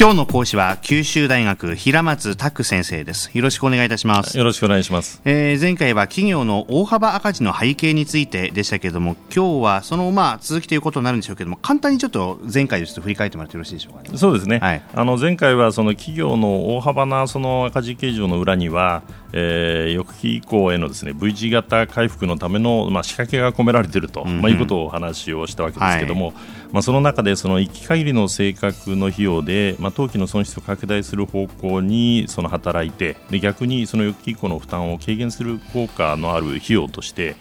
今日の講師は九州大学平松拓先生です。よろしくお願いいたします。よろしくお願いします、えー、前回は企業の大幅赤字の背景についてでしたけれども今日はそのまあ続きということになるんでしょうけども簡単にちょっと前回ですと振り返ってもらってよろしいでしょうか、ね、そうですね、はい、あの前回はその企業の大幅なその赤字計上の裏には、えー、翌期以降へのですね V 字型回復のためのまあ仕掛けが込められていると、うんうん、まあいうことをお話をしたわけですけども、はい、まあその中でその一期限りの性格の費用でまあ当期の損失を拡大する方向にその働いてで逆にその翌期以降の負担を軽減する効果のある費用として、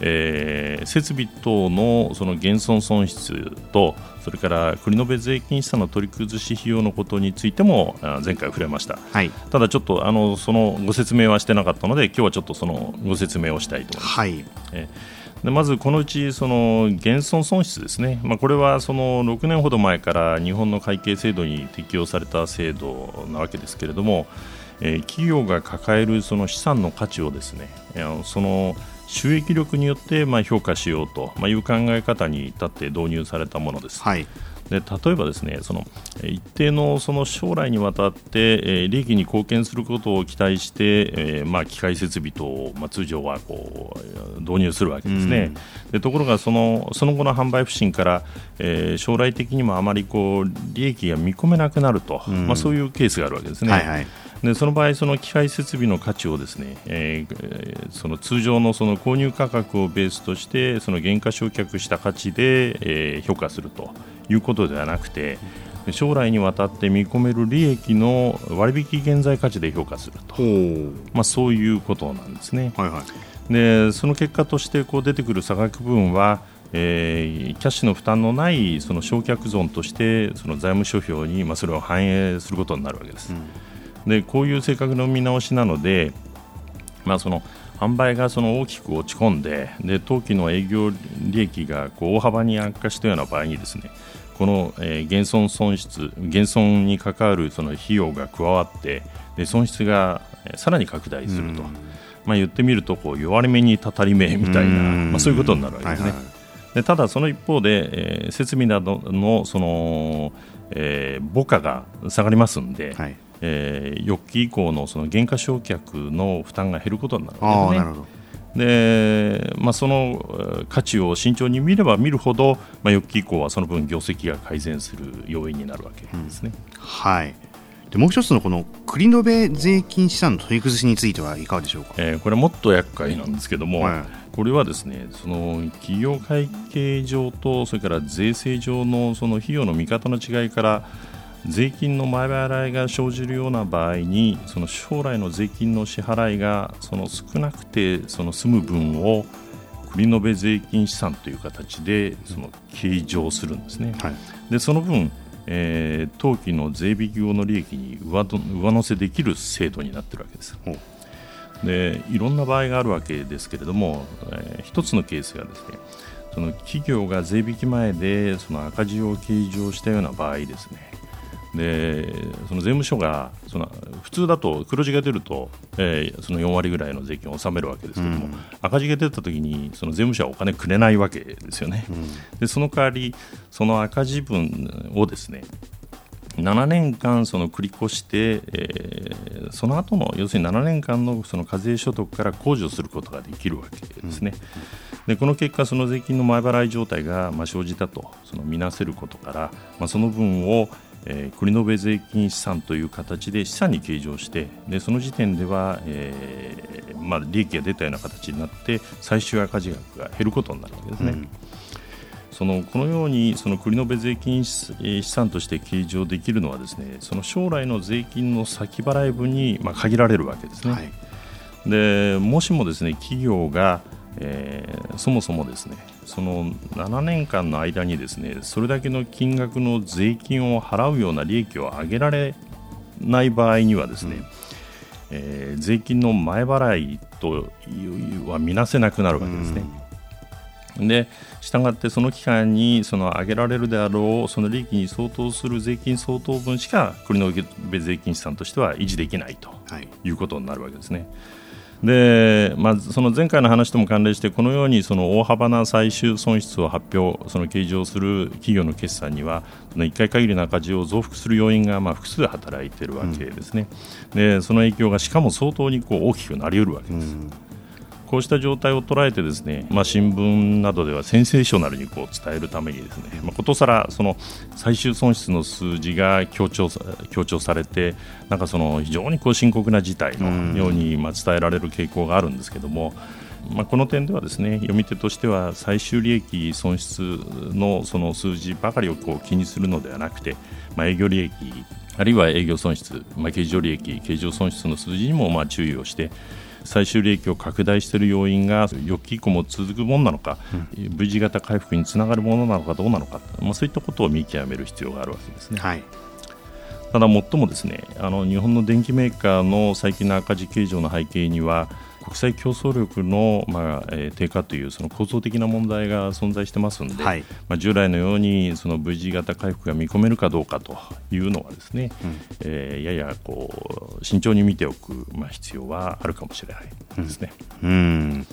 えー、設備等のその減損損失とそれから繰延税金資産の取り崩し費用のことについても前回触れました、はい、ただちょっとあのそのご説明はしてなかったので今日はちょっとそのご説明をしたいと思います。はい。えーでまずこのうちその減損損失ですね、まあ、これはその6年ほど前から日本の会計制度に適用された制度なわけですけれども、えー、企業が抱えるその資産の価値をですねその収益力によってまあ評価しようという考え方に至って導入されたものです。はいで例えばですねその一定のその将来にわたって、えー、利益に貢献することを期待して、えーまあ、機械設備等を、まあ、通常はこう導入するわけですね、うん、でところがそのその後の販売不振から、えー、将来的にもあまりこう利益が見込めなくなると、うん、まあ、そういうケースがあるわけですね。はいはいでその場合、その機械設備の価値をですね、えー、その通常のその購入価格をベースとしてその原価償却した価値で、えー、評価するということではなくて将来にわたって見込める利益の割引現在価値で評価すると、まあ、そういうことなんですね。はいはい、でその結果としてこう出てくる差額分はえー、キャッシュの負担のないその償却損としてその財務諸表に、まあ、それを反映することになるわけです。うん、でこういう性格の見直しなので、まあ、その販売がその大きく落ち込んでで当期の営業利益がこう大幅に悪化したような場合にですねこの、えー、減損損失減損に関わるその費用が加わってで損失がさらに拡大すると、まあ、言ってみるとこう弱り目にたたり目みたいな、まあ、そういうことになるわけですね。はいはい、でただ、その一方で、えー、設備などのその、えー、母価が下がりますんで、はいえー、翌期以降のその減価償却の負担が減ることになるわけですね。でまあ、その価値を慎重に見れば見るほど、まあ、翌期以降はその分業績が改善する要因になるわけですね。うん、はい。でもう一つのこの繰延税金資産の取り崩しについてはいかがでしょうか、えー、これはもっと厄介なんですけども、はい、これはですねその企業会計上とそれから税制上のその費用の見方の違いから税金の前払いが生じるような場合にその将来の税金の支払いがその少なくてその済む分を繰延税金資産という形でその計上するんですね。はい、でその分えー、当期の税引き後の利益に上上乗せできる制度になっているわけです。でいろんな場合があるわけですけれども、えー、一つのケースがですねその企業が税引き前でその赤字を計上したような場合ですねでその税務署がその普通だと黒字が出ると、えー、その4割ぐらいの税金を納めるわけですけども、うん、赤字が出たときにその税務署はお金くれないわけですよね、うん、でその代わりその赤字分をですね7年間その繰り越して、えー、その後の要するに7年間のその課税所得から控除することができるわけですね。うん、でこの結果、その税金の前払い状態がまあ生じたとその見なせることから、まあ、その分をえー、繰延税金資産という形で資産に計上してでその時点では、えーまあ、利益が出たような形になって最終赤字額が減ることになるわけですね。うんそのこのようにその繰延税金資産として計上できるのはですねその将来の税金の先払い分にまあ限られるわけですね。はい、でもしもですね企業がえー、そもそもですねその7年間の間にですねそれだけの金額の税金を払うような利益を上げられない場合にはですね、うん、えー、税金の前払いとは見なせなくなるわけですね。うん、でしたがってその期間にその上げられるであろうその利益に相当する税金相当分しか国の税金資産としては維持できないということになるわけですね。はいで、まあ、その前回の話とも関連してこのようにその大幅な最終損失を発表その計上する企業の決算にはその1回限りの赤字を増幅する要因がまあ複数働いているわけですね、うん、でその影響がしかも相当にこう大きくなりうるわけです。うんこうした状態を捉えてですね、まあ、新聞などではセンセーショナルにこう伝えるためにですね、まあ、ことさらその最終損失の数字が強調強調されてなんかその非常にこう深刻な事態のようにまあ伝えられる傾向があるんですけども。まあ、この点ではですね読み手としては最終利益損失のその数字ばかりをこう気にするのではなくて、まあ、営業利益あるいは営業損失、まあ、経常利益、経常損失の数字にもまあ注意をして最終利益を拡大している要因が翌期以降も続くものなのか、うん、V 字型回復につながるものなのかどうなのか、まあ、そういったことを見極める必要があるわけですね。はいただ、最もですねあの日本の電機メーカーの最近の赤字計上の背景には国際競争力の、まあえー、低下というその構造的な問題が存在してますので、はい、まあ、従来のようにその V 字型回復が見込めるかどうかというのはですね、うん、えー、ややこう慎重に見ておく、まあ、必要はあるかもしれないですね。うん、うん。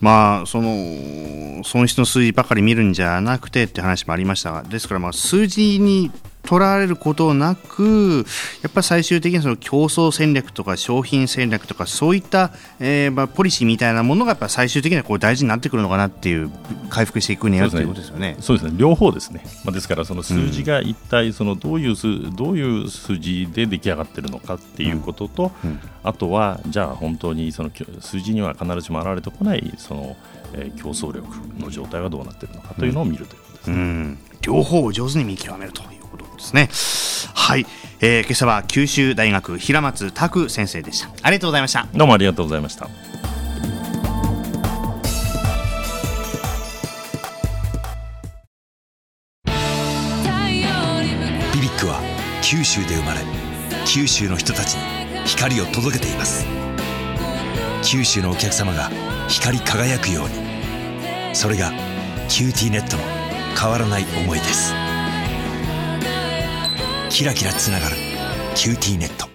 まあ、その損失の数字ばかり見るんじゃなくてって話もありましたがですからまあ数字にとらわれることなくやっぱり最終的にその競争戦略とか商品戦略とかそういった、えー、まあポリシーみたいなものがやっぱ最終的にはこう大事になってくるのかなっていう回復していくにはということですよね。そうですね。両方ですね、まあ、ですからその数字が一体そのどういう数、うん、どういう数字で出来上がっているのかっていうことと、うん。うん、あとはじゃあ本当にその数字には必ずしも現れてこないその、えー、競争力の状態はどうなっているのかというのを見るということですね。両方を上手に見極めるというですね。はい、えー、今朝は九州大学平松拓先生でした。ありがとうございました。どうもありがとうございました。ビビックは九州で生まれ九州の人たちに光を届けています。九州のお客様が光り輝くように。それがキューティーネットの変わらない思いですキラキラつながる「キューティーネット」